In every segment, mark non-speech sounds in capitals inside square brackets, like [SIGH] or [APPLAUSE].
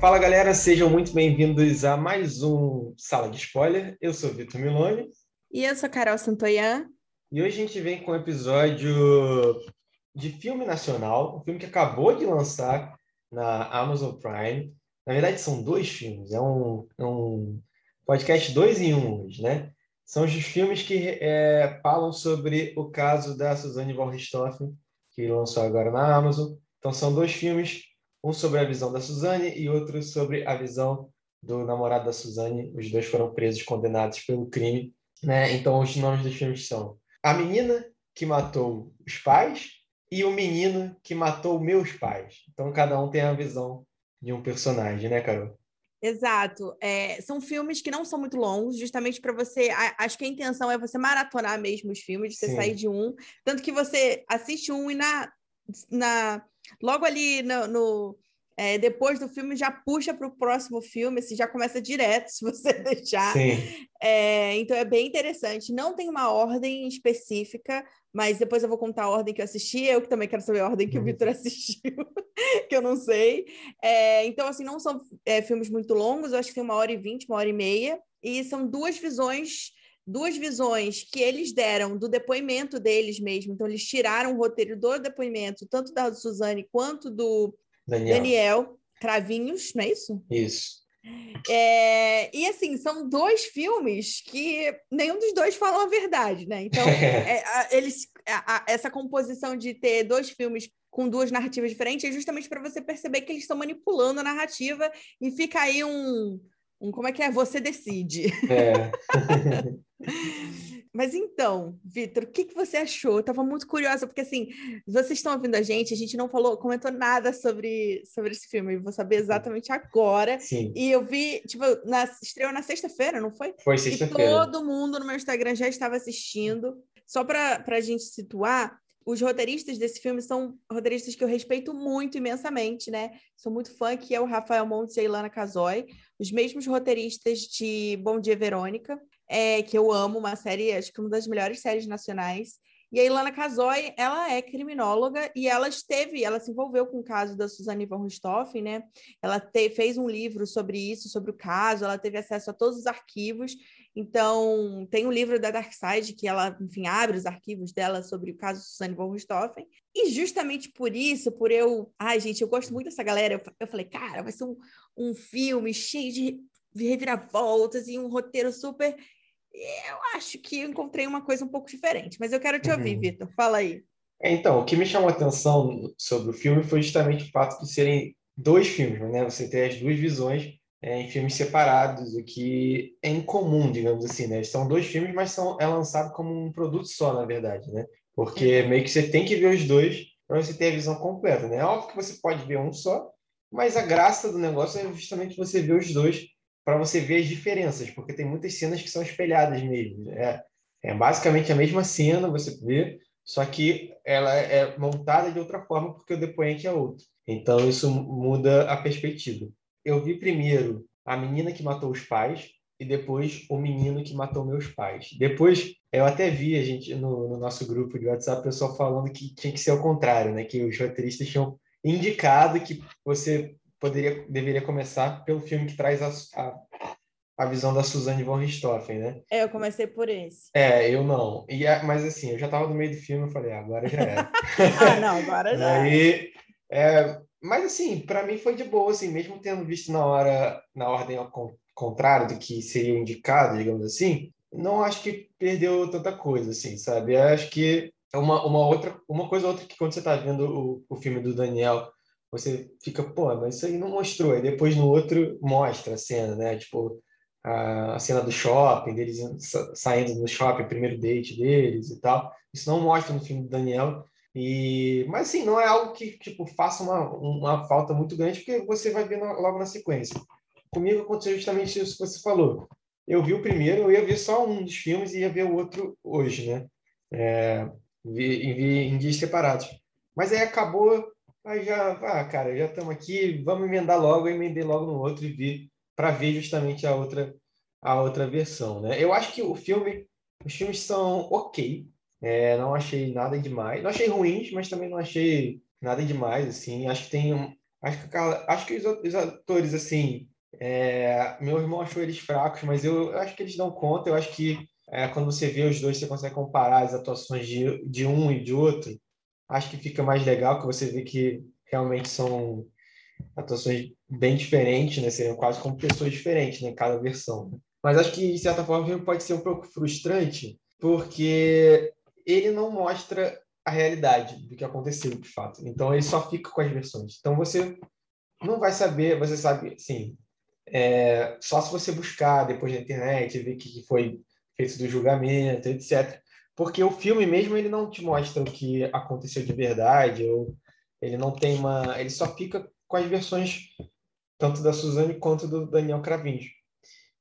Fala galera, sejam muito bem-vindos a mais um Sala de Spoiler. Eu sou Vitor Milone. E eu sou Carol Santoyan. E hoje a gente vem com um episódio de filme nacional, um filme que acabou de lançar na Amazon Prime. Na verdade, são dois filmes, é um, é um podcast dois em um hoje, né? São os filmes que é, falam sobre o caso da Suzanne von Richthofen, que lançou agora na Amazon. Então, são dois filmes um sobre a visão da Suzane e outro sobre a visão do namorado da Suzane. Os dois foram presos, condenados pelo crime. Né? Então, os nomes dos filmes são A Menina que Matou os Pais e O Menino que Matou Meus Pais. Então, cada um tem a visão de um personagem, né, Carol? Exato. É, são filmes que não são muito longos, justamente para você. A, acho que a intenção é você maratonar mesmo os filmes, você Sim. sair de um. Tanto que você assiste um e na, na logo ali no, no é, depois do filme já puxa para o próximo filme, assim, já começa direto, [LAUGHS] se você deixar. É, então é bem interessante. Não tem uma ordem específica, mas depois eu vou contar a ordem que eu assisti. Eu que também quero saber a ordem que uhum. o Vitor [LAUGHS] assistiu, que eu não sei. É, então, assim, não são é, filmes muito longos, eu acho que tem uma hora e vinte, uma hora e meia, e são duas visões duas visões que eles deram do depoimento deles mesmo. Então, eles tiraram o roteiro do depoimento, tanto da Suzane quanto do Daniel, Daniel Cravinhos, não é isso? Isso. É, e assim, são dois filmes que nenhum dos dois falam a verdade, né? Então, [LAUGHS] é, a, eles, a, a, essa composição de ter dois filmes com duas narrativas diferentes é justamente para você perceber que eles estão manipulando a narrativa e fica aí um, um como é que é? Você decide. É. [LAUGHS] Mas então, Vitor, o que, que você achou? Eu estava muito curiosa, porque assim, vocês estão ouvindo a gente, a gente não falou, comentou nada sobre, sobre esse filme, eu vou saber exatamente agora. Sim. E eu vi, tipo, na, estreou na sexta-feira, não foi? Foi sexta-feira. todo mundo no meu Instagram já estava assistindo. Só para a gente situar, os roteiristas desse filme são roteiristas que eu respeito muito imensamente, né? Sou muito fã, que é o Rafael Montes e a Ilana Casoy, os mesmos roteiristas de Bom Dia Verônica, é, que eu amo, uma série, acho que uma das melhores séries nacionais. E a Ilana Casoy, ela é criminóloga e ela esteve, ela se envolveu com o caso da Suzane von Richthofen, né? Ela te, fez um livro sobre isso, sobre o caso, ela teve acesso a todos os arquivos. Então, tem um livro da Darkside que ela, enfim, abre os arquivos dela sobre o caso Suzane von Richthofen. E justamente por isso, por eu... Ai, gente, eu gosto muito dessa galera. Eu, eu falei, cara, vai ser um, um filme cheio de reviravoltas e um roteiro super eu acho que encontrei uma coisa um pouco diferente, mas eu quero te ouvir, uhum. Vitor. Fala aí. É, então, o que me chamou a atenção sobre o filme foi justamente o fato de serem dois filmes, né? Você ter as duas visões é, em filmes separados, o que é incomum, digamos assim, né? São dois filmes, mas são, é lançado como um produto só, na verdade, né? Porque meio que você tem que ver os dois para você ter a visão completa, né? É óbvio que você pode ver um só, mas a graça do negócio é justamente você ver os dois para você ver as diferenças, porque tem muitas cenas que são espelhadas mesmo. É, é basicamente a mesma cena, você vê, só que ela é montada de outra forma porque o depoente é outro. Então isso muda a perspectiva. Eu vi primeiro a menina que matou os pais e depois o menino que matou meus pais. Depois eu até vi a gente no, no nosso grupo de WhatsApp pessoal falando que tinha que ser ao contrário, né? Que os roteiristas tinham indicado que você poderia deveria começar pelo filme que traz a, a, a visão da Suzanne von Richthofen, né? É, eu comecei por esse. É, eu não. E, mas assim, eu já estava no meio do filme, eu falei, ah, agora já era. [LAUGHS] ah, não, agora já. Aí, é, mas assim, para mim foi de boa, assim, mesmo tendo visto na hora, na ordem ao contrário do que seria indicado, digamos assim, não acho que perdeu tanta coisa, assim, sabe? Eu acho que é uma, uma outra, uma coisa outra que quando você está vendo o, o filme do Daniel você fica, pô, mas isso aí não mostrou. Aí depois no outro mostra a cena, né? Tipo, a, cena do shopping, deles saindo no shopping, primeiro date deles e tal. Isso não mostra no filme do Daniel. E, mas assim, não é algo que tipo faça uma, uma falta muito grande, porque você vai ver logo na sequência. Comigo aconteceu justamente isso que você falou. Eu vi o primeiro, eu ia ver só um dos filmes e ia ver o outro hoje, né? É, vi, vi em dias separados. Mas aí acabou Aí já, ah, cara, já estamos aqui, vamos emendar logo, eu emendei logo no outro e vi para ver justamente a outra a outra versão, né? Eu acho que o filme, os filmes são ok, é, não achei nada demais, não achei ruins, mas também não achei nada demais, assim. Acho que tem Acho que, acho que os, os atores, assim, é, meu irmão achou eles fracos, mas eu, eu, acho que eles dão conta. Eu acho que é, quando você vê os dois, você consegue comparar as atuações de, de um e de outro. Acho que fica mais legal, que você vê que realmente são atuações bem diferentes, né? Seriam quase como pessoas diferentes, né? Cada versão. Né? Mas acho que, de certa forma, pode ser um pouco frustrante, porque ele não mostra a realidade do que aconteceu, de fato. Então, ele só fica com as versões. Então, você não vai saber, você sabe, sim, é, só se você buscar depois na internet, ver o que foi feito do julgamento, etc. Porque o filme mesmo, ele não te mostra o que aconteceu de verdade, ou ele não tem uma... Ele só fica com as versões tanto da Suzane quanto do Daniel Cravinho.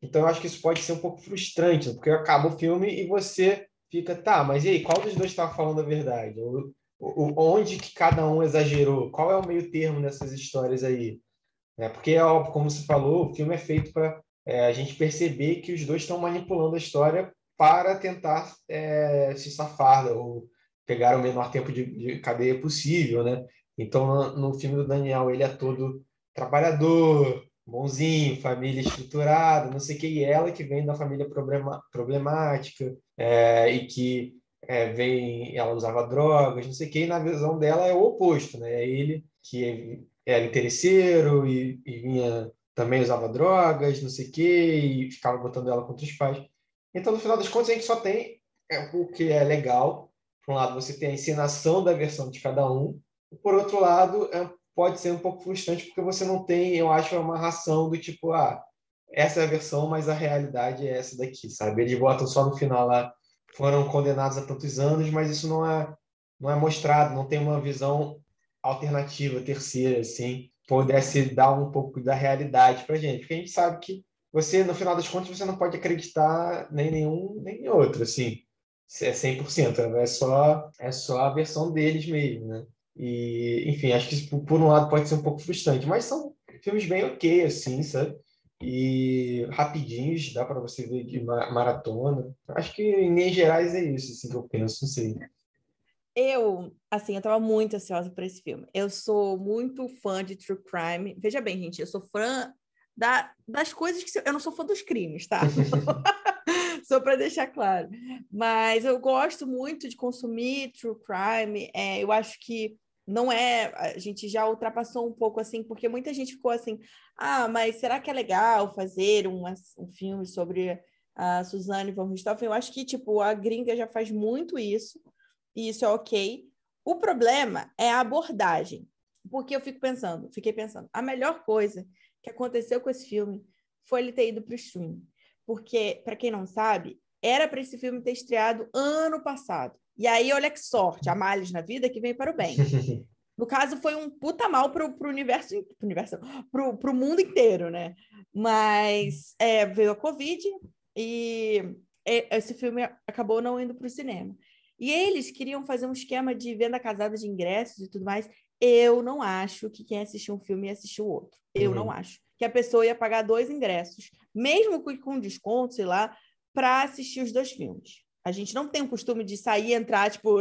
Então, eu acho que isso pode ser um pouco frustrante, porque acaba o filme e você fica, tá, mas e aí, qual dos dois estava falando a verdade? O, o, onde que cada um exagerou? Qual é o meio termo nessas histórias aí? É, porque, é óbvio, como você falou, o filme é feito para é, a gente perceber que os dois estão manipulando a história para tentar é, se safar ou pegar o menor tempo de, de cadeia possível, né? Então, no, no filme do Daniel, ele é todo trabalhador, bonzinho, família estruturada, não sei o que, e ela que vem da família problema, problemática é, e que é, vem, ela usava drogas, não sei o que, e na visão dela é o oposto, né? É ele que era interesseiro e, e vinha também usava drogas, não sei o que, e ficava botando ela contra os pais. Então, no final das contas, a gente só tem é, o que é legal. Por um lado, você tem a ensinação da versão de cada um, por outro lado, é pode ser um pouco frustrante porque você não tem, eu acho, uma ração do tipo, ah, essa é a versão, mas a realidade é essa daqui, sabe? Eles botam só no final lá, foram condenados a tantos anos, mas isso não é, não é mostrado, não tem uma visão alternativa, terceira, assim, pudesse dar um pouco da realidade para gente, porque a gente sabe que você, no final das contas, você não pode acreditar nem nenhum nem outro, assim, é 100%, é só, é só a versão deles mesmo, né? E, enfim, acho que isso, por um lado pode ser um pouco frustrante, mas são filmes bem ok, assim, sabe? E rapidinhos, dá para você ver de maratona. Acho que, em linhas gerais, é isso assim, que eu penso, não sei. Eu, assim, eu tava muito ansiosa por esse filme. Eu sou muito fã de True Crime. Veja bem, gente, eu sou fã da, das coisas que... Eu não sou fã dos crimes, tá? [LAUGHS] [LAUGHS] Só para deixar claro. Mas eu gosto muito de consumir True Crime. É, eu acho que não é, a gente já ultrapassou um pouco assim, porque muita gente ficou assim, ah, mas será que é legal fazer um, um filme sobre a Suzane von Richthofen? Eu acho que, tipo, a gringa já faz muito isso, e isso é ok. O problema é a abordagem, porque eu fico pensando, fiquei pensando, a melhor coisa que aconteceu com esse filme foi ele ter ido para o stream, porque, para quem não sabe, era para esse filme ter estreado ano passado. E aí, olha que sorte, há males na vida que vem para o bem. [LAUGHS] No caso, foi um puta mal pro, pro universo, pro, universo pro, pro mundo inteiro, né? Mas é, veio a Covid e esse filme acabou não indo para o cinema. E eles queriam fazer um esquema de venda casada de ingressos e tudo mais. Eu não acho que quem assistiu um filme ia assistir o outro. Eu uhum. não acho. Que a pessoa ia pagar dois ingressos, mesmo com desconto, sei lá, para assistir os dois filmes. A gente não tem o costume de sair e entrar, tipo,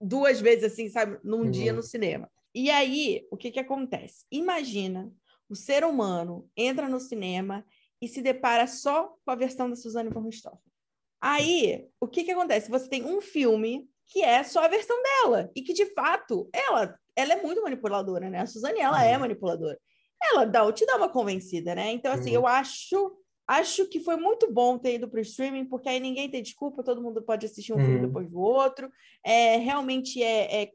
duas vezes assim, sabe, num uhum. dia no cinema. E aí, o que que acontece? Imagina o ser humano entra no cinema e se depara só com a versão da Suzane von Richthofen. Aí, o que que acontece? Você tem um filme que é só a versão dela e que de fato ela ela é muito manipuladora, né? A Suzane ela é uhum. manipuladora. Ela dá, te dá uma convencida, né? Então assim, uhum. eu acho Acho que foi muito bom ter ido para o streaming, porque aí ninguém tem desculpa, todo mundo pode assistir um uhum. filme depois do outro. É, realmente é, é,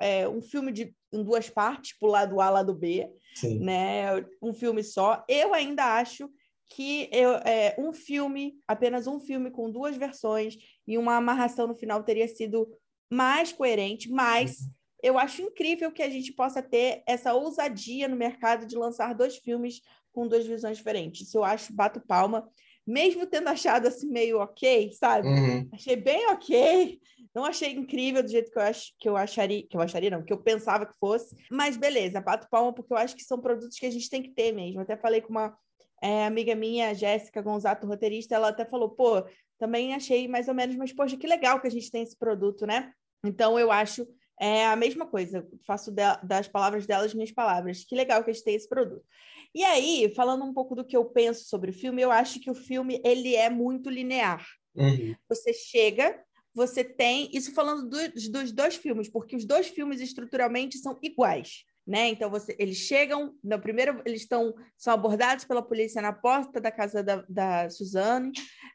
é, um filme de, em duas partes, para o lado A, lado B, Sim. né? Um filme só. Eu ainda acho que eu, é, um filme, apenas um filme com duas versões e uma amarração no final teria sido mais coerente, mas uhum. Eu acho incrível que a gente possa ter essa ousadia no mercado de lançar dois filmes com duas visões diferentes. Isso eu acho, bato palma, mesmo tendo achado assim meio ok, sabe? Uhum. Achei bem ok. Não achei incrível do jeito que eu, ach, que eu acharia, que eu acharia, não, que eu pensava que fosse. Mas beleza, bato palma, porque eu acho que são produtos que a gente tem que ter mesmo. Até falei com uma é, amiga minha, Jéssica Gonzato, roteirista, ela até falou, pô, também achei mais ou menos, mas poxa, que legal que a gente tem esse produto, né? Então eu acho É a mesma coisa, faço de, das palavras delas minhas palavras. Que legal que a gente tem esse produto. E aí, falando um pouco do que eu penso sobre o filme, eu acho que o filme ele é muito linear. Uhum. Você chega, você tem. Isso falando do, dos dois filmes, porque os dois filmes estruturalmente são iguais. Né? Então você, eles chegam, no primeiro eles estão são abordados pela polícia na porta da casa da, da Suzane.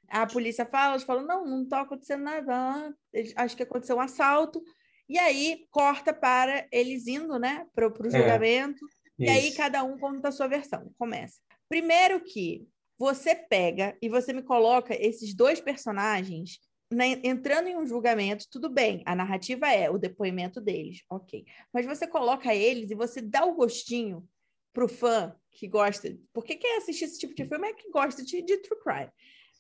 A polícia fala, eles falam não, não está acontecendo nada. Eles, acho que aconteceu um assalto. E aí corta para eles indo, né, para o é, julgamento. É, e aí cada um conta a sua versão. Começa. Primeiro que você pega e você me coloca esses dois personagens né, entrando em um julgamento, tudo bem, a narrativa é o depoimento deles, ok. Mas você coloca eles e você dá o gostinho pro fã que gosta, porque quem assiste esse tipo de filme é que gosta de, de true crime.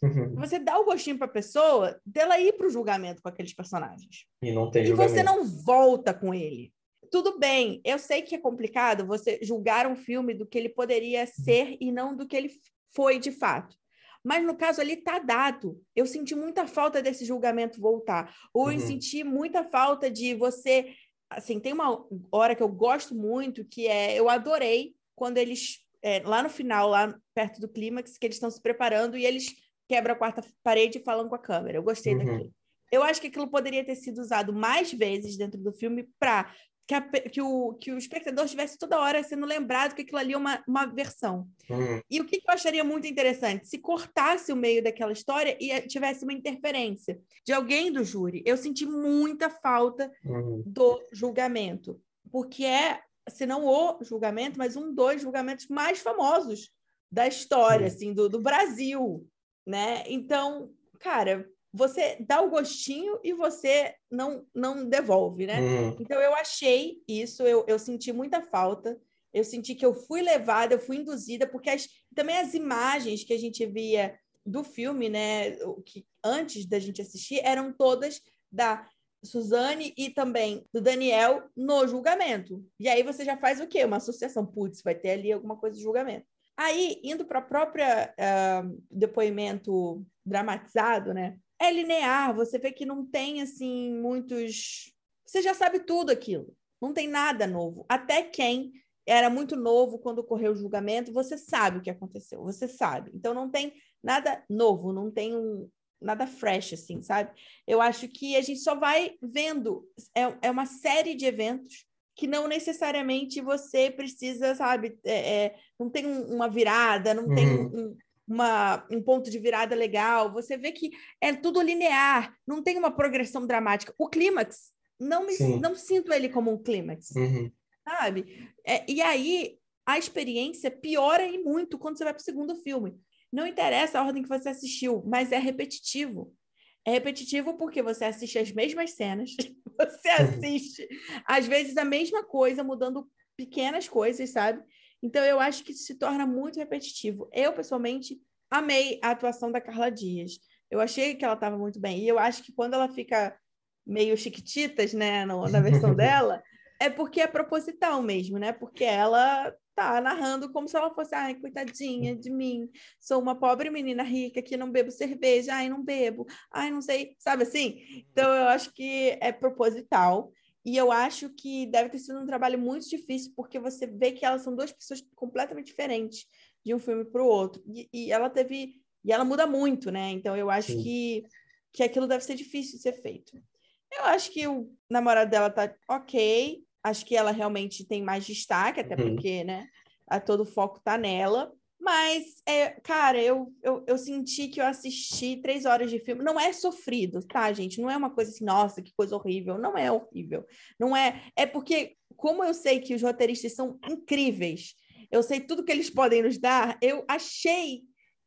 Uhum. Você dá o gostinho para a pessoa dela ir para o julgamento com aqueles personagens. E não tem E julgamento. você não volta com ele. Tudo bem, eu sei que é complicado você julgar um filme do que ele poderia ser e não do que ele foi de fato. Mas no caso ali está dado. Eu senti muita falta desse julgamento voltar. Ou uhum. eu senti muita falta de você. Assim, tem uma hora que eu gosto muito, que é. Eu adorei quando eles. É, lá no final, lá perto do clímax, que eles estão se preparando e eles quebram a quarta parede e falam com a câmera. Eu gostei uhum. daquilo. Eu acho que aquilo poderia ter sido usado mais vezes dentro do filme para que, a, que, o, que o espectador estivesse toda hora sendo lembrado que aquilo ali é uma, uma versão. Uhum. E o que, que, eu acharia muito interessante? Se cortasse o meio daquela história e tivesse uma interferência de alguém do júri. Eu senti muita falta uhum. do julgamento, porque é, se não o julgamento, mas um dos julgamentos mais famosos da história, uhum. assim, do, do Brasil, né? Então, cara, você dá o gostinho e você não, não devolve, né? Uhum. Então eu achei isso, eu, eu senti muita falta, eu senti que eu fui levada, eu fui induzida, porque as, também as imagens que a gente via do filme, né, que antes da gente assistir, eram todas da Suzane e também do Daniel no julgamento. E aí você já faz o quê? Uma associação, putz, vai ter ali alguma coisa de julgamento. Aí, indo para o próprio uh, depoimento dramatizado, né? é linear, você vê que não tem assim muitos. Você já sabe tudo aquilo, não tem nada novo. Até quem era muito novo quando ocorreu o julgamento, você sabe o que aconteceu, você sabe. Então não tem nada novo, não tem um, nada fresh, assim, sabe? Eu acho que a gente só vai vendo, é, é uma série de eventos que não necessariamente você precisa, sabe? É, é, não tem um, uma virada, não uhum. tem um, uma, um ponto de virada legal. Você vê que é tudo linear, não tem uma progressão dramática. O clímax, não, me, não sinto ele como um clímax, uhum. sabe? É, e aí a experiência piora e muito quando você vai para o segundo filme. Não interessa a ordem que você assistiu, mas é repetitivo. É repetitivo porque você assiste as mesmas cenas, [LAUGHS] você uhum. assiste, às vezes, a mesma coisa, mudando pequenas coisas, sabe? Então, eu acho que isso se torna muito repetitivo. Eu, pessoalmente, amei a atuação da Carla Dias. Eu achei que ela estava muito bem. E eu acho que quando ela fica meio chiquititas, né, no, na versão [LAUGHS] dela, é porque é proposital mesmo, né? Porque ela tá narrando como se ela fosse, ai, coitadinha de mim, sou uma pobre menina rica que não bebo cerveja, ai, não bebo, ai, não sei, sabe assim? Então eu acho que é proposital. E eu acho que deve ter sido um trabalho muito difícil, porque você vê que elas são duas pessoas completamente diferentes de um filme para o outro. E, e, ela teve. E ela muda muito, né? Então eu acho que, que aquilo deve ser difícil de ser feito. Eu acho que o namorado dela tá ok. Acho que ela realmente tem mais destaque, até uhum. porque, né? A todo o foco tá nela. Mas, é, cara, eu, eu, eu senti que eu assisti três horas de filme. Não é sofrido, tá, gente? Não é uma coisa assim, nossa, que coisa horrível. Não é horrível. Não é. É porque, como eu sei que os roteiristas são incríveis, eu sei tudo que eles podem nos dar, eu achei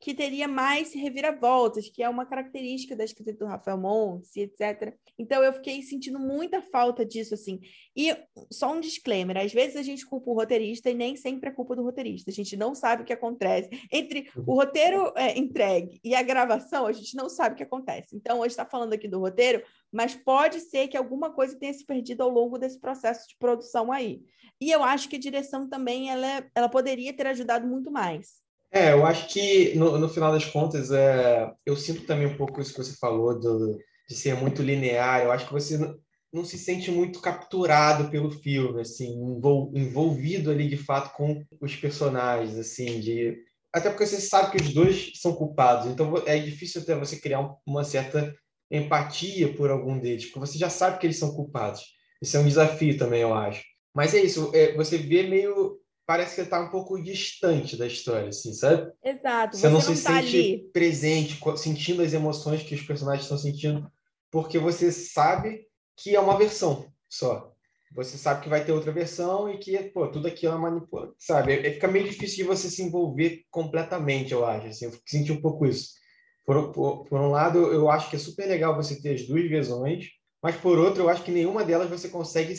que teria mais reviravoltas, que é uma característica da escrita do Rafael Montes, etc. Então eu fiquei sentindo muita falta disso, assim. E só um disclaimer: às vezes a gente culpa o roteirista e nem sempre é culpa do roteirista. A gente não sabe o que acontece. Entre o roteiro é, entregue e a gravação, a gente não sabe o que acontece. Então, hoje está falando aqui do roteiro, mas pode ser que alguma coisa tenha se perdido ao longo desse processo de produção aí. E eu acho que a direção também ela, ela poderia ter ajudado muito mais. É, eu acho que no, no final das contas, é, eu sinto também um pouco isso que você falou do, de ser muito linear. Eu acho que você não se sente muito capturado pelo filme, assim, envolvido ali de fato com os personagens, assim, de até porque você sabe que os dois são culpados, então é difícil até você criar uma certa empatia por algum deles, porque você já sabe que eles são culpados. Isso é um desafio também, eu acho. Mas é isso, é, você vê meio parece que está um pouco distante da história, assim, sabe? Exato. Você, você não, não, se tá sente ali. presente, sentindo as emoções que os personagens estão sentindo, porque você sabe que é uma versão só. Você sabe que vai ter outra versão e que, pô, tudo aquilo é manipulação, sabe? É, fica meio difícil de você se envolver completamente, eu acho. Assim, eu senti um pouco isso. Por, por, por um lado, eu acho que é super legal você ter as duas visões, mas por outro, eu acho que nenhuma delas você consegue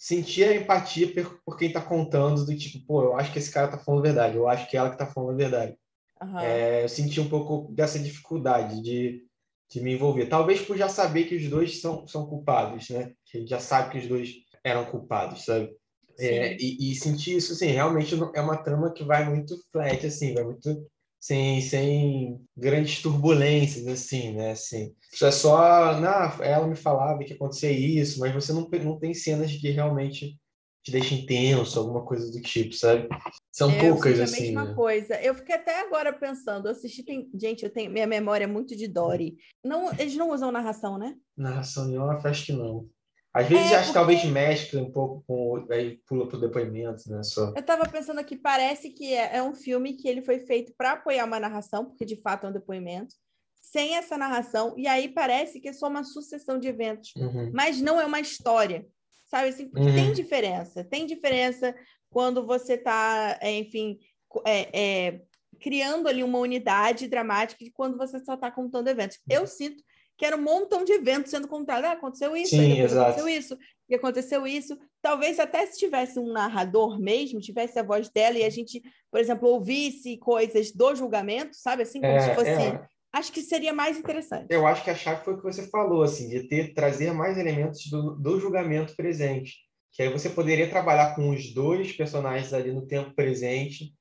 sentir a empatia por, quem está contando, do tipo, pô, eu acho que esse cara está falando a verdade, eu acho que ela que está falando a verdade. Uhum. É, eu senti um pouco dessa dificuldade de, de me envolver. Talvez por já saber que os dois são, são culpados, né? Que a gente já sabe que os dois eram culpados, sabe? É, e, e sentir isso, assim, realmente é uma trama que vai muito flat, assim, vai muito sem, sem grandes turbulências, assim, né? Assim, isso é só, não, ela me falava que acontecia isso, mas você não, não tem cenas que realmente te deixam intenso, alguma coisa do tipo, sabe? São é, poucas, eu assim. a mesma né? coisa. Eu fiquei até agora pensando, eu assisti, tem... gente, eu tenho minha memória é muito de Dory. Não, eles não usam narração, né? Narração nenhuma, acho que não. Às vezes é, acho que talvez mescla um pouco com. Aí pula para o depoimento, né? Só. Eu estava pensando aqui, parece que é, é, um filme que ele foi feito para apoiar uma narração, porque de fato é um depoimento, sem essa narração, e aí parece que é só uma sucessão de eventos, uhum. mas não é uma história. Sabe assim? Uhum. Tem diferença. Tem diferença quando você está, é, enfim, é, é, criando ali uma unidade dramática de quando você só está contando eventos. Eu sinto que era um montão de eventos sendo contados. Ah, aconteceu isso, Sim, aconteceu isso, e aconteceu isso. Talvez até se tivesse um narrador mesmo, tivesse a voz dela e a gente, por exemplo, ouvisse coisas do julgamento, sabe? Assim, como é, se fosse. É. Acho que seria mais interessante. Eu acho que a chave foi o que você falou, assim, de ter trazer mais elementos do, do julgamento presente. Que aí você poderia trabalhar com os dois personagens ali no tempo presente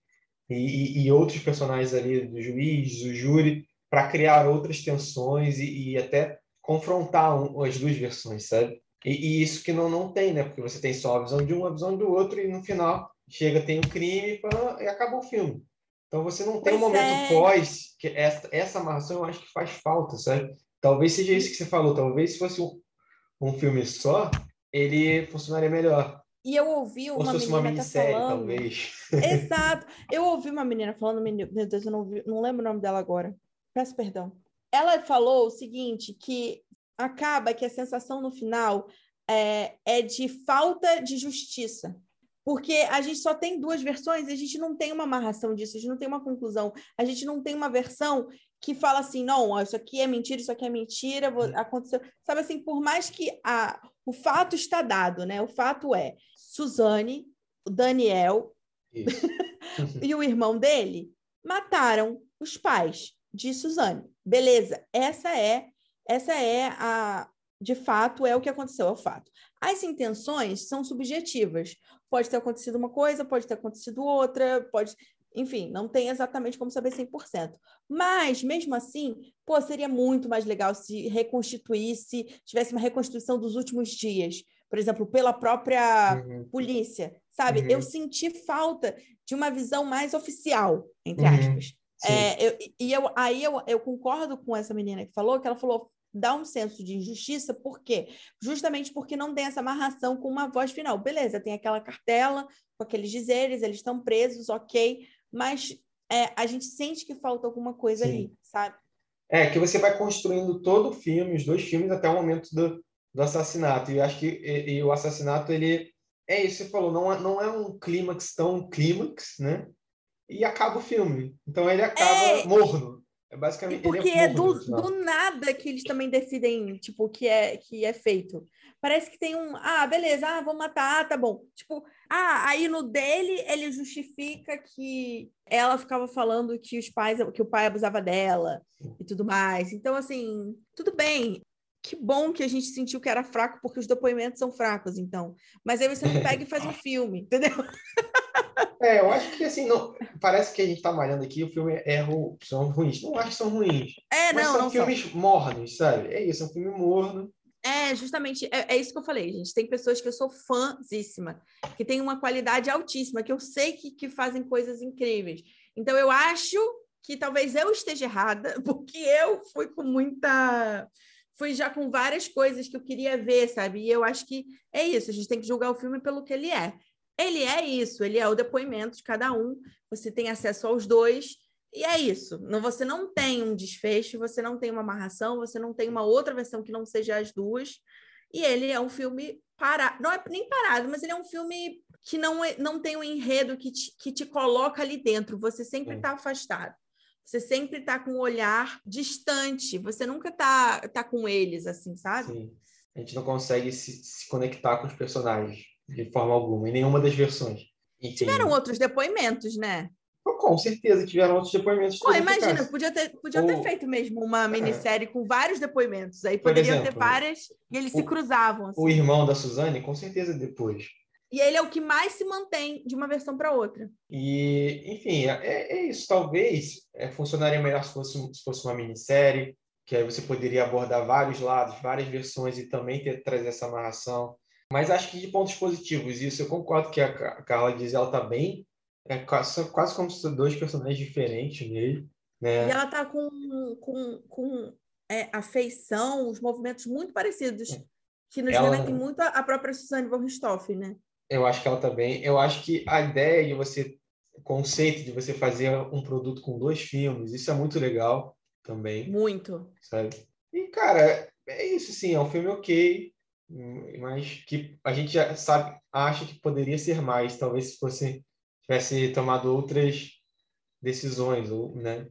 e, e, e outros personagens ali do juiz, do júri, para criar outras tensões e, e até confrontar um, as duas versões, sabe? E, e, isso que não, não tem, né? Porque você tem só a visão de um, a visão do outro, e no final chega, tem um crime e acabou o filme. Então você não tem pois um momento é. pós, que essa, essa amarração eu acho que faz falta, sabe? Talvez seja isso que você falou, talvez se fosse um, um filme só, ele funcionaria melhor. E eu ouvi uma menina uma minissérie, falando... talvez. Exato. Eu ouvi uma menina falando, meu Deus, eu não, vi, não lembro o nome dela agora. Peço perdão. Ela falou o seguinte, que acaba que a sensação no final é, é de falta de justiça. Porque a gente só tem duas versões e a gente não tem uma amarração disso, a gente não tem uma conclusão, a gente não tem uma versão que fala assim, não, isso aqui é mentira, isso aqui é mentira, aconteceu. Sabe assim, por mais que a, o fato está dado, né? O fato é, Suzane, o Daniel [LAUGHS] e o irmão dele mataram os pais de Suzane. Beleza, essa é essa é a de fato é o que aconteceu, é o fato. As intenções são subjetivas. Pode ter acontecido uma coisa, pode ter acontecido outra, pode, enfim, não tem exatamente como saber 100%. Mas mesmo assim, pô, seria muito mais legal se reconstituísse, tivesse uma reconstituição dos últimos dias, por exemplo, pela própria uhum. polícia, sabe? Uhum. Eu senti falta de uma visão mais oficial, entre uhum. aspas. É, eu, e eu, aí eu, eu concordo com essa menina que falou, que ela falou, dá um senso de injustiça, por quê? Justamente porque não tem essa amarração com uma voz final. Beleza, tem aquela cartela com aqueles dizeres, eles estão presos, ok, mas é, a gente sente que falta alguma coisa Sim. ali, sabe? É, que você vai construindo todo o filme, os dois filmes, até o momento do, do assassinato. E acho que e, e o assassinato, ele... É isso que você falou, não é, não é um clímax tão clímax, né? E acaba o filme. Então ele acaba é... morno. É basicamente. porque é, é do, do, nada que eles também decidem, tipo, o que é, que é feito. Parece que tem um. Ah, beleza, ah, vou matar, ah, tá bom. Tipo, ah, aí no dele ele justifica que ela ficava falando que os pais, que o pai abusava dela e tudo mais. Então, assim, tudo bem. Que bom que a gente sentiu que era fraco, porque os depoimentos são fracos, então. Mas aí você não pega e faz um [LAUGHS] filme, entendeu? [LAUGHS] [LAUGHS] É, eu acho que assim, não, parece que a gente tá malhando aqui, o filme é ru, são ruins. Não acho que são ruins. É, mas não, são não filmes são. mornos, sabe? É isso, é um filme morno. É, justamente, é, é, isso que eu falei, gente. Tem pessoas que eu sou fãzíssima, que tem uma qualidade altíssima, que eu sei que, que fazem coisas incríveis. Então, eu acho que talvez eu esteja errada, [LAUGHS] porque eu fui com muita. Fui já com várias coisas que eu queria ver, sabe? E eu acho que é isso, a gente tem que julgar o filme pelo que ele é. Ele é isso, ele é o depoimento de cada um, você tem acesso aos dois, e é isso. Não, você não tem um desfecho, você não tem uma amarração, você não tem uma outra versão que não seja as duas. E ele é um filme parado, não é nem parado, mas ele é um filme que não, é, não tem um enredo que te, que te coloca ali dentro. Você sempre está afastado. Você sempre está com um olhar distante. Você nunca está tá com eles, assim, sabe? Sim. A gente não consegue se, se conectar com os personagens de forma alguma, em nenhuma das versões. Enfim. Tiveram outros depoimentos, né? Com certeza tiveram outros depoimentos. Pô, imagina, podia ter, podia ter feito mesmo uma é. minissérie é. com vários depoimentos. Aí poderiam exemplo, ter várias e eles o, se cruzavam. Assim. O irmão da Suzane, com certeza depois. E ele é o que mais se mantém de uma versão para outra. E, enfim, é, é isso. Talvez é, funcionaria melhor se fosse, se fosse uma minissérie, que aí você poderia abordar vários lados, várias versões e também ter, trazer essa amarração. Mas acho que de pontos positivos, isso eu concordo que a Carla diz, ela está bem é quase, quase como se dois personagens diferentes nele. Né? E ela tá com, com, com é, a feição, os movimentos muito parecidos, é. que nos ela... remetem muito à própria Suzanne von Richthofen, né? Eu acho que ela também. Tá eu acho que a ideia de você, o conceito de você fazer um produto com dois filmes, isso é muito legal também. Muito. Sabe? E, cara, é isso, sim, é um filme ok, mas que a gente já sabe, acha que poderia ser mais, talvez se fosse tivesse tomado outras decisões, ou, né?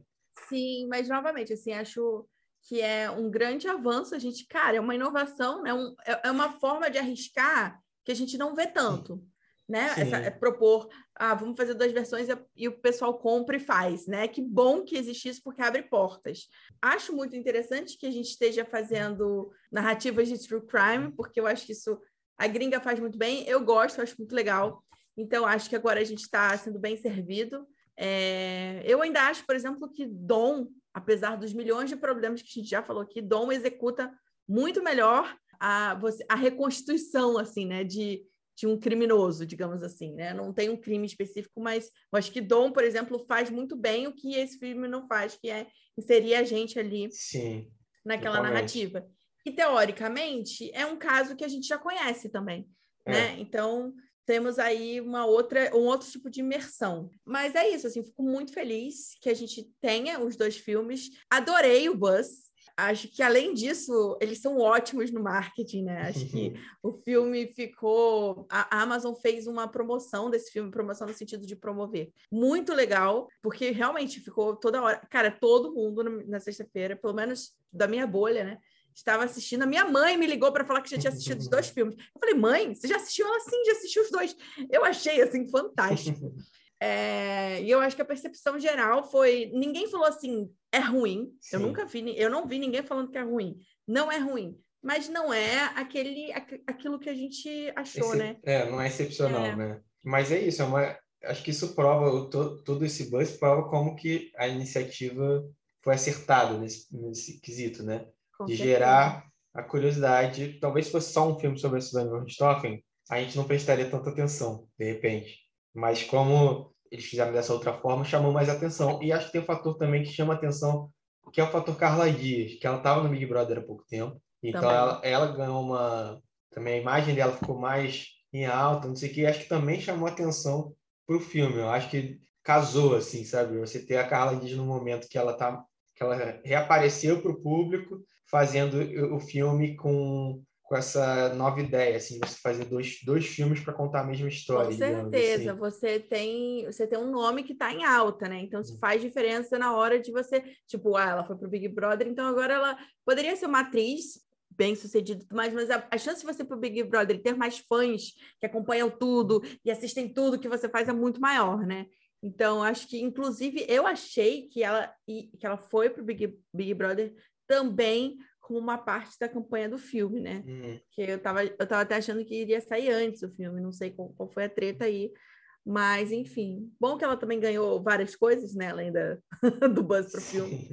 Sim, mas novamente, assim, acho que é um grande avanço. A gente, cara, é uma inovação, né? Um, é, é uma forma de arriscar que a gente não vê tanto, né? Essa, é propor, ah, vamos fazer duas versões e, o pessoal compra e faz, né? Que bom que existe isso porque abre portas. Acho muito interessante que a gente esteja fazendo narrativas de true crime, porque eu acho que isso a gringa faz muito bem. Eu gosto, acho muito legal. Então, acho que agora a gente está sendo bem servido. É... Eu ainda acho, por exemplo, que Dom, apesar dos milhões de problemas que a gente já falou aqui, Dom executa muito melhor a, a reconstituição, assim, né, de, de um criminoso, digamos assim, né? Não tem um crime específico, mas acho que Dom, por exemplo, faz muito bem o que esse filme não faz, que é inserir a gente ali Sim, naquela totalmente. narrativa. E, teoricamente, é um caso que a gente já conhece também, é. né? Então, temos aí uma outra, um outro tipo de imersão. Mas é isso, assim, fico muito feliz que a gente tenha os dois filmes. Adorei o Buzz. Acho que, além disso, eles são ótimos no marketing, né? Acho que o filme ficou. A Amazon fez uma promoção desse filme, promoção no sentido de promover. Muito legal, porque realmente ficou toda hora. Cara, todo mundo na sexta-feira, pelo menos da minha bolha, né? estava assistindo. A minha mãe me ligou para falar que já tinha assistido os [LAUGHS] dois filmes. Eu falei, mãe, você já assistiu? Ela sim, já assistiu os dois. Eu achei assim fantástico. [LAUGHS] É, e eu acho que a percepção geral foi, ninguém falou assim, é ruim. Sim. Eu nunca vi, eu não vi ninguém falando que é ruim. Não é ruim, mas não é aquele aquilo que a gente achou, né? É, não é excepcional, é. né? Mas é isso, é uma, acho que isso prova todo, todo esse buzz prova como que a iniciativa foi acertada nesse, nesse quesito, né? Com de certeza. gerar a curiosidade. Talvez se fosse só um filme sobre a Suzanne von Richthofen, a gente não prestaria tanta atenção, de repente. Mas como eles fizeram dessa outra forma, chamou mais atenção. E acho que tem um fator também que chama atenção, que é o fator Carla Dias, que ela estava no Big Brother há pouco tempo. Então ela, ela, ganhou uma. Também a imagem dela ficou mais em alta, não sei o que. Acho que também chamou atenção para o filme. Eu acho que casou, assim, sabe? Você ter a Carla Dias no momento que ela tá, que ela reapareceu para o público fazendo o filme com, com essa nova ideia, assim, você fazer dois, dois filmes para contar a mesma história. Com certeza, assim. você tem você tem um nome que está em alta, né? Então isso uhum. faz diferença na hora de você, tipo, ah, ela foi pro Big Brother, então agora ela poderia ser uma atriz bem sucedida, mas, mas a, a chance de você pro Big Brother ter mais fãs que acompanham tudo e assistem tudo que você faz é muito maior, né? Então, acho que, inclusive, eu achei que ela, que ela foi para o Big, Big Brother também como uma parte da campanha do filme, né? Hum. Que eu tava, eu tava até achando que iria sair antes do filme, não sei qual, qual foi a treta aí. Mas, enfim, bom que ela também ganhou várias coisas, né? Além da, [LAUGHS] do buzz para o filme.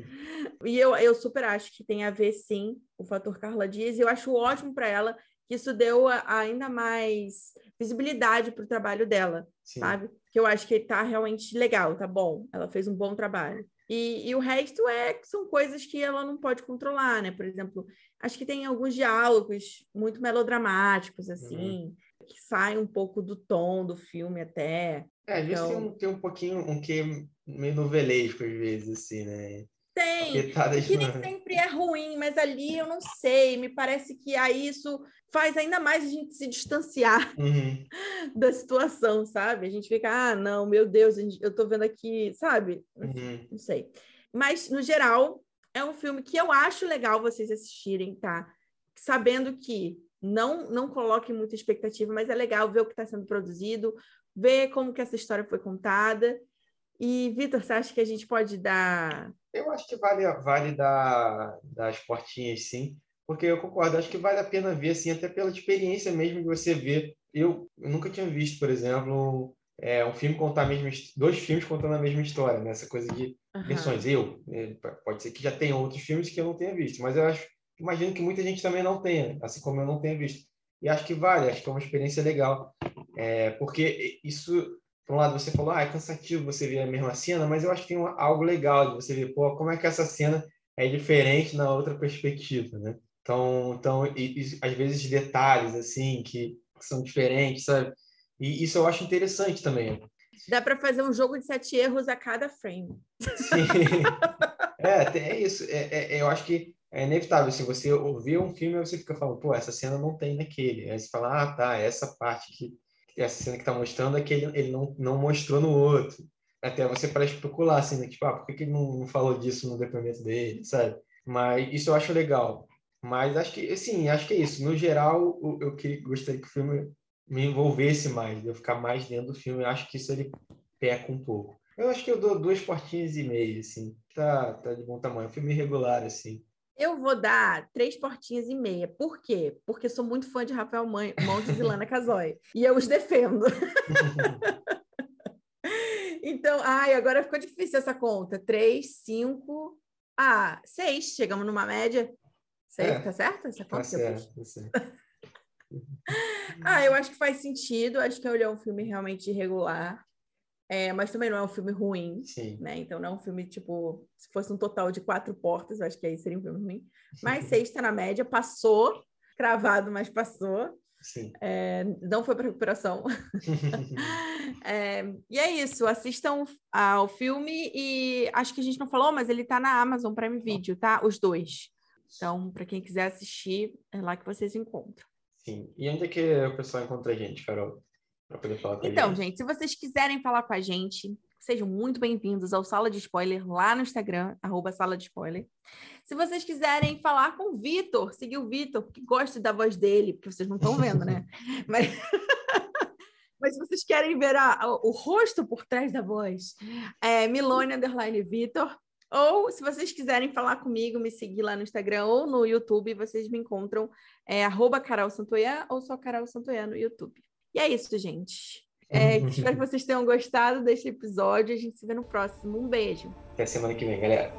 E eu, eu super acho que tem a ver, sim, o fator Carla Dias. E eu acho ótimo para ela que isso deu ainda mais visibilidade para o trabalho dela, sim. sabe? Que eu acho que está realmente legal, tá bom. Ela fez um bom trabalho. E, e, o resto é são coisas que ela não pode controlar, né? Por exemplo, acho que tem alguns diálogos muito melodramáticos, assim, uhum. que saem um pouco do tom do filme até. É, às então... vezes tem um, tem um pouquinho, um que meio novelesco, às vezes, assim, né? Tem, que nem sempre é ruim, mas ali eu não sei, me parece que aí isso faz ainda mais a gente se distanciar [LAUGHS] uhum. da situação, sabe? A gente fica, ah, não, meu Deus, eu tô vendo aqui, sabe? Uhum. Não sei. Mas, no geral, é um filme que eu acho legal vocês assistirem, tá? Sabendo que não, não coloquem muita expectativa, mas é legal ver o que está sendo produzido, ver como que essa história foi contada. E, Vitor, você acha que a gente pode dar eu acho que vale, vale dar, dar as portinhas, sim, porque eu concordo, acho que vale a pena ver, assim, até pela experiência mesmo de você ver. Eu, eu nunca tinha visto, por exemplo, é, um filme contar a mesma dois filmes contando a mesma história, né? Essa coisa de uhum. versões. Eu, né? pode ser que já tenha outros filmes que eu não tenha visto, mas eu acho, imagino que muita gente também não tenha, assim como eu não tenha visto. E acho que vale, acho que é uma experiência legal, é, porque isso por um lado você falou, ah, é cansativo você ver a mesma cena, mas eu acho que tem uma, algo legal de você ver, pô, como é que essa cena é diferente na outra perspectiva, né? Então, então e, e, às vezes detalhes assim que são diferentes, sabe? E isso eu acho interessante também. Dá para fazer um jogo de sete erros a cada frame. Sim. é, é isso. É, é, eu acho que é inevitável. Se você ouvir um filme, você fica falando, pô, essa cena não tem naquele. Aí você fala, ah, tá, essa parte que essa cena que está mostrando é que ele, ele não, não mostrou no outro. Até você parece procurar, assim, né? Tipo, ah, por que, que ele não, não falou disso no depoimento dele, sabe? Mas isso eu acho legal. Mas acho que, assim, acho que é isso. No geral, eu, eu que, gostaria que o filme me envolvesse mais, eu ficar mais dentro do filme. Eu acho que isso ele peca um pouco. Eu acho que eu dou duas portinhas e meia, assim. Tá, tá de bom tamanho. Filme irregular, assim. Eu vou dar três portinhas e meia. Por quê? Porque sou muito fã de Rafael Montes e Lana Casoy. E eu os defendo. [LAUGHS] então, ai, agora ficou difícil essa conta. Três, cinco, ah, seis. Chegamos numa média. Seis, é, tá certo? Essa conta tá certo, tá certo. [LAUGHS] ah, eu acho que faz sentido. Acho que é um filme realmente irregular. É, mas também não é um filme ruim, Sim. né? Então não é um filme, tipo, se fosse um total de quatro portas, eu acho que aí seria um filme ruim. [LAUGHS] Mas seis está na média, passou, cravado, mas passou. É, não foi para recuperação. [LAUGHS] é, e é isso, assistam ao filme e acho que a gente não falou, mas ele está na Amazon Prime Video, tá? Os dois. Então, para quem quiser assistir, é lá que vocês encontram. Sim. E onde é que o pessoal encontra a gente, Carol? Para poder falar com então, a gente. gente, se vocês quiserem falar com a gente, sejam muito bem-vindos ao Sala de Spoiler lá no Instagram, arroba Sala de Spoiler. Se vocês quiserem falar com o Vitor, seguir o Vitor, que gosta da voz dele, porque vocês não estão vendo, né? [LAUGHS] Mas... [LAUGHS] Mas se vocês querem ver a, a, o rosto por trás da voz, é Milone Underline Vitor. Ou se vocês quiserem falar comigo, me seguir lá no Instagram ou no YouTube, vocês me encontram é, arroba Carol Santoyan ou só Carol Santoyan no YouTube. E é isso, gente. É, [LAUGHS] espero que vocês tenham gostado deste episódio. A gente se vê no próximo. Um beijo. Até semana que vem, galera.